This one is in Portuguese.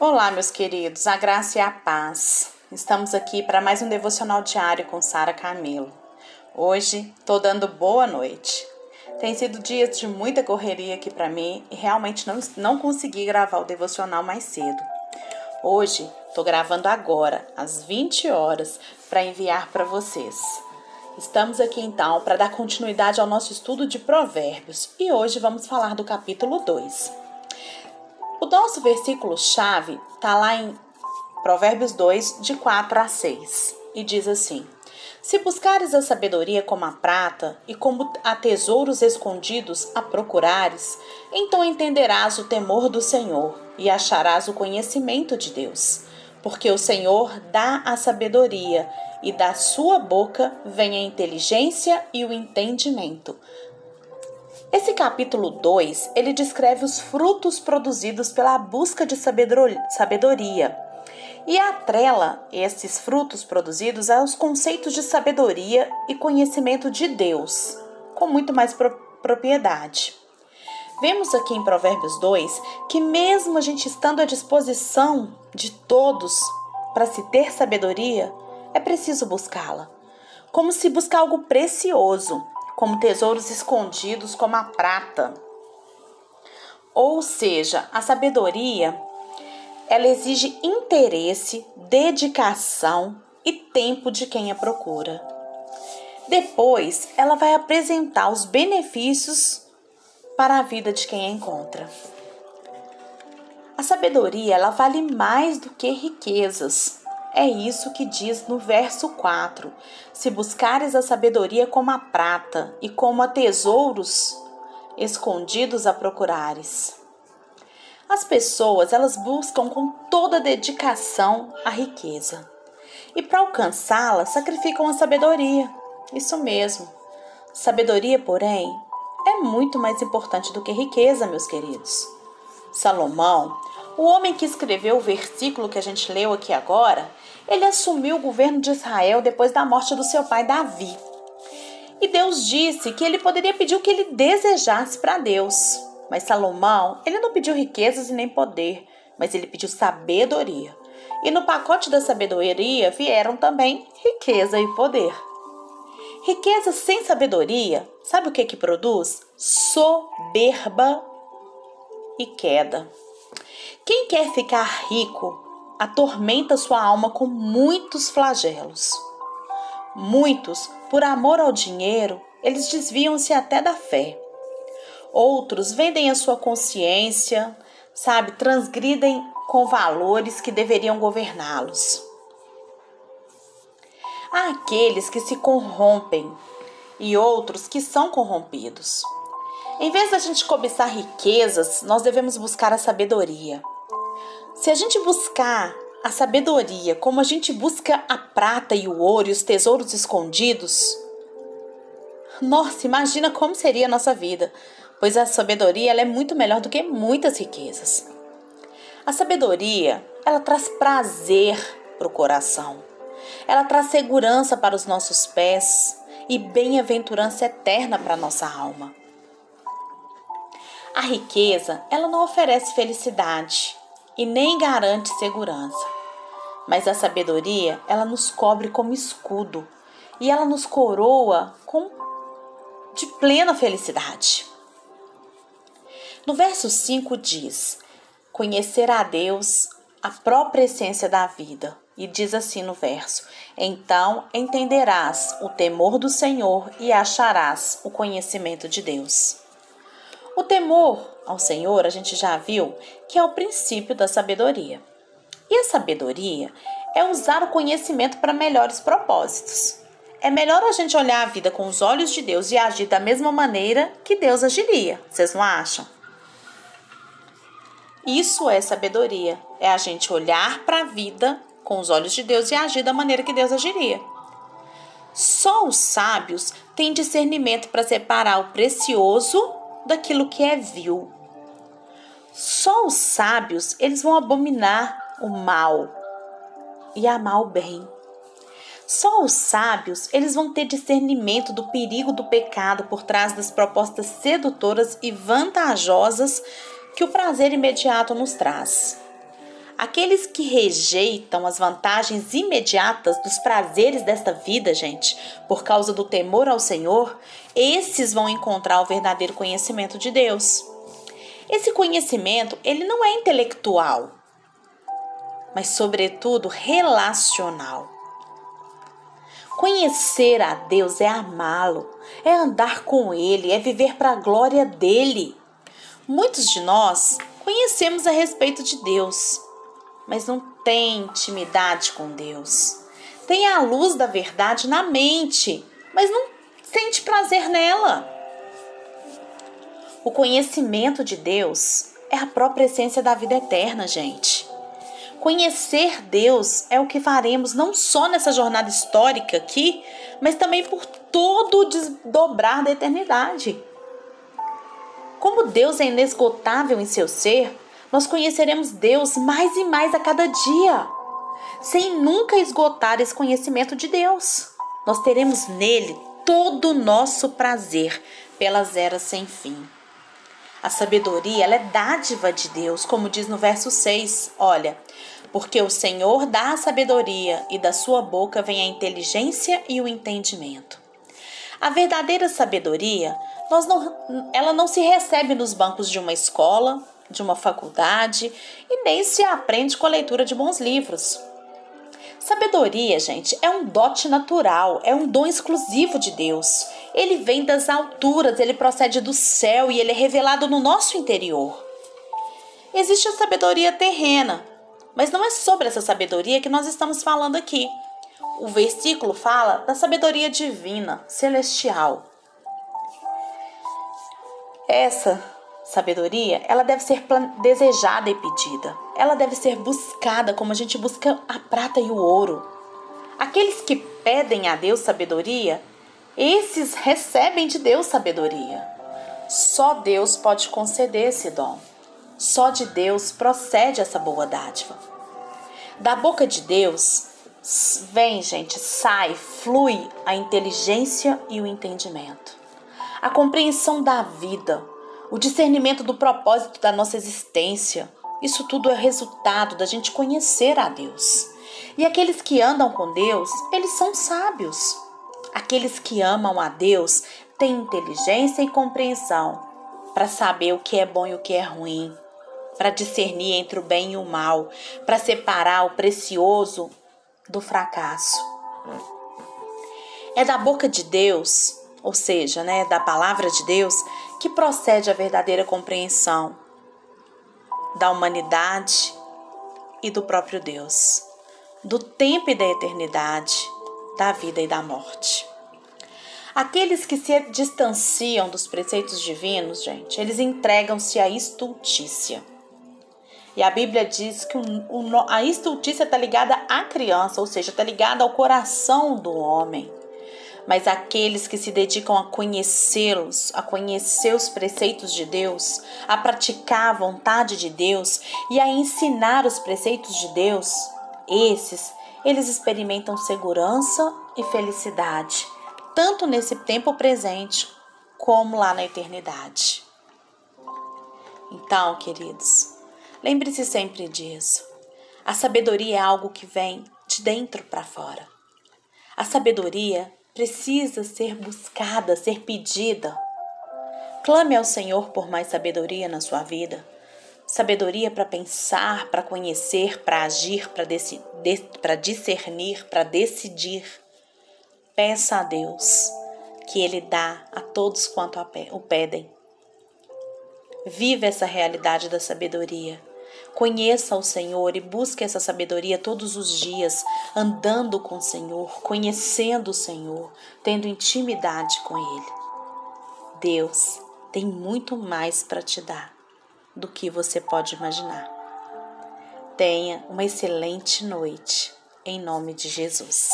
Olá, meus queridos, a graça e a paz. Estamos aqui para mais um devocional diário com Sara Camilo. Hoje tô dando boa noite. Tem sido dias de muita correria aqui para mim e realmente não, não consegui gravar o devocional mais cedo. Hoje tô gravando agora, às 20 horas, para enviar para vocês. Estamos aqui então para dar continuidade ao nosso estudo de Provérbios e hoje vamos falar do capítulo 2. O nosso versículo-chave está lá em Provérbios 2, de 4 a 6, e diz assim: Se buscares a sabedoria como a prata, e como a tesouros escondidos a procurares, então entenderás o temor do Senhor e acharás o conhecimento de Deus. Porque o Senhor dá a sabedoria, e da sua boca vem a inteligência e o entendimento. Esse capítulo 2, ele descreve os frutos produzidos pela busca de sabedoria. E atrela esses frutos produzidos aos conceitos de sabedoria e conhecimento de Deus, com muito mais pro propriedade. Vemos aqui em Provérbios 2 que, mesmo a gente estando à disposição de todos para se ter sabedoria, é preciso buscá-la, como se buscar algo precioso como tesouros escondidos como a prata. Ou seja, a sabedoria ela exige interesse, dedicação e tempo de quem a procura. Depois, ela vai apresentar os benefícios para a vida de quem a encontra. A sabedoria, ela vale mais do que riquezas. É isso que diz no verso 4: Se buscares a sabedoria como a prata e como a tesouros escondidos a procurares. As pessoas, elas buscam com toda dedicação a riqueza. E para alcançá-la, sacrificam a sabedoria. Isso mesmo. Sabedoria, porém, é muito mais importante do que riqueza, meus queridos. Salomão, o homem que escreveu o versículo que a gente leu aqui agora, ele assumiu o governo de Israel depois da morte do seu pai Davi. E Deus disse que ele poderia pedir o que ele desejasse para Deus. Mas Salomão, ele não pediu riquezas e nem poder, mas ele pediu sabedoria. E no pacote da sabedoria vieram também riqueza e poder. Riqueza sem sabedoria, sabe o que que produz? Soberba e queda. Quem quer ficar rico atormenta sua alma com muitos flagelos. Muitos, por amor ao dinheiro, eles desviam-se até da fé. Outros vendem a sua consciência, sabe, transgridem com valores que deveriam governá-los. Há aqueles que se corrompem e outros que são corrompidos. Em vez da gente cobiçar riquezas, nós devemos buscar a sabedoria. Se a gente buscar a sabedoria como a gente busca a prata e o ouro e os tesouros escondidos, nossa, imagina como seria a nossa vida, pois a sabedoria ela é muito melhor do que muitas riquezas. A sabedoria, ela traz prazer para o coração. Ela traz segurança para os nossos pés e bem-aventurança eterna para a nossa alma. A riqueza, ela não oferece felicidade, e nem garante segurança. Mas a sabedoria, ela nos cobre como escudo e ela nos coroa com de plena felicidade. No verso 5 diz: Conhecer a Deus, a própria essência da vida. E diz assim no verso: Então entenderás o temor do Senhor e acharás o conhecimento de Deus. O temor ao Senhor, a gente já viu que é o princípio da sabedoria. E a sabedoria é usar o conhecimento para melhores propósitos. É melhor a gente olhar a vida com os olhos de Deus e agir da mesma maneira que Deus agiria. Vocês não acham? Isso é sabedoria. É a gente olhar para a vida com os olhos de Deus e agir da maneira que Deus agiria. Só os sábios têm discernimento para separar o precioso daquilo que é vil. Só os sábios, eles vão abominar o mal e amar o bem. Só os sábios, eles vão ter discernimento do perigo do pecado por trás das propostas sedutoras e vantajosas que o prazer imediato nos traz. Aqueles que rejeitam as vantagens imediatas dos prazeres desta vida, gente, por causa do temor ao Senhor, esses vão encontrar o verdadeiro conhecimento de Deus. Esse conhecimento, ele não é intelectual, mas sobretudo relacional. Conhecer a Deus é amá-lo, é andar com ele, é viver para a glória dele. Muitos de nós conhecemos a respeito de Deus, mas não tem intimidade com Deus. Tem a luz da verdade na mente, mas não sente prazer nela. O conhecimento de Deus é a própria essência da vida eterna, gente. Conhecer Deus é o que faremos não só nessa jornada histórica aqui, mas também por todo o desdobrar da eternidade. Como Deus é inesgotável em seu ser, nós conheceremos Deus mais e mais a cada dia, sem nunca esgotar esse conhecimento de Deus. Nós teremos nele todo o nosso prazer pelas eras sem fim. A sabedoria é dádiva de Deus, como diz no verso 6. Olha, porque o Senhor dá a sabedoria e da sua boca vem a inteligência e o entendimento. A verdadeira sabedoria, nós não, ela não se recebe nos bancos de uma escola, de uma faculdade e nem se aprende com a leitura de bons livros. Sabedoria, gente, é um dote natural, é um dom exclusivo de Deus. Ele vem das alturas, ele procede do céu e ele é revelado no nosso interior. Existe a sabedoria terrena, mas não é sobre essa sabedoria que nós estamos falando aqui. O versículo fala da sabedoria divina, celestial. Essa sabedoria, ela deve ser desejada e pedida. Ela deve ser buscada como a gente busca a prata e o ouro. Aqueles que pedem a Deus sabedoria, esses recebem de Deus sabedoria. Só Deus pode conceder esse dom. Só de Deus procede essa boa dádiva. Da boca de Deus vem, gente, sai, flui a inteligência e o entendimento. A compreensão da vida, o discernimento do propósito da nossa existência. Isso tudo é resultado da gente conhecer a Deus. E aqueles que andam com Deus, eles são sábios. Aqueles que amam a Deus têm inteligência e compreensão para saber o que é bom e o que é ruim, para discernir entre o bem e o mal, para separar o precioso do fracasso. É da boca de Deus ou seja, né, da palavra de Deus, que procede a verdadeira compreensão da humanidade e do próprio Deus, do tempo e da eternidade, da vida e da morte. Aqueles que se distanciam dos preceitos divinos, gente, eles entregam-se à estultícia. E a Bíblia diz que a estultícia está ligada à criança, ou seja, está ligada ao coração do homem mas aqueles que se dedicam a conhecê-los, a conhecer os preceitos de Deus, a praticar a vontade de Deus e a ensinar os preceitos de Deus, esses, eles experimentam segurança e felicidade, tanto nesse tempo presente como lá na eternidade. Então, queridos, lembre-se sempre disso. A sabedoria é algo que vem de dentro para fora. A sabedoria precisa ser buscada, ser pedida. Clame ao Senhor por mais sabedoria na sua vida. Sabedoria para pensar, para conhecer, para agir, para discernir, para decidir. Peça a Deus que Ele dá a todos quanto o pedem. Viva essa realidade da sabedoria. Conheça o Senhor e busque essa sabedoria todos os dias, andando com o Senhor, conhecendo o Senhor, tendo intimidade com Ele. Deus tem muito mais para te dar do que você pode imaginar. Tenha uma excelente noite, em nome de Jesus.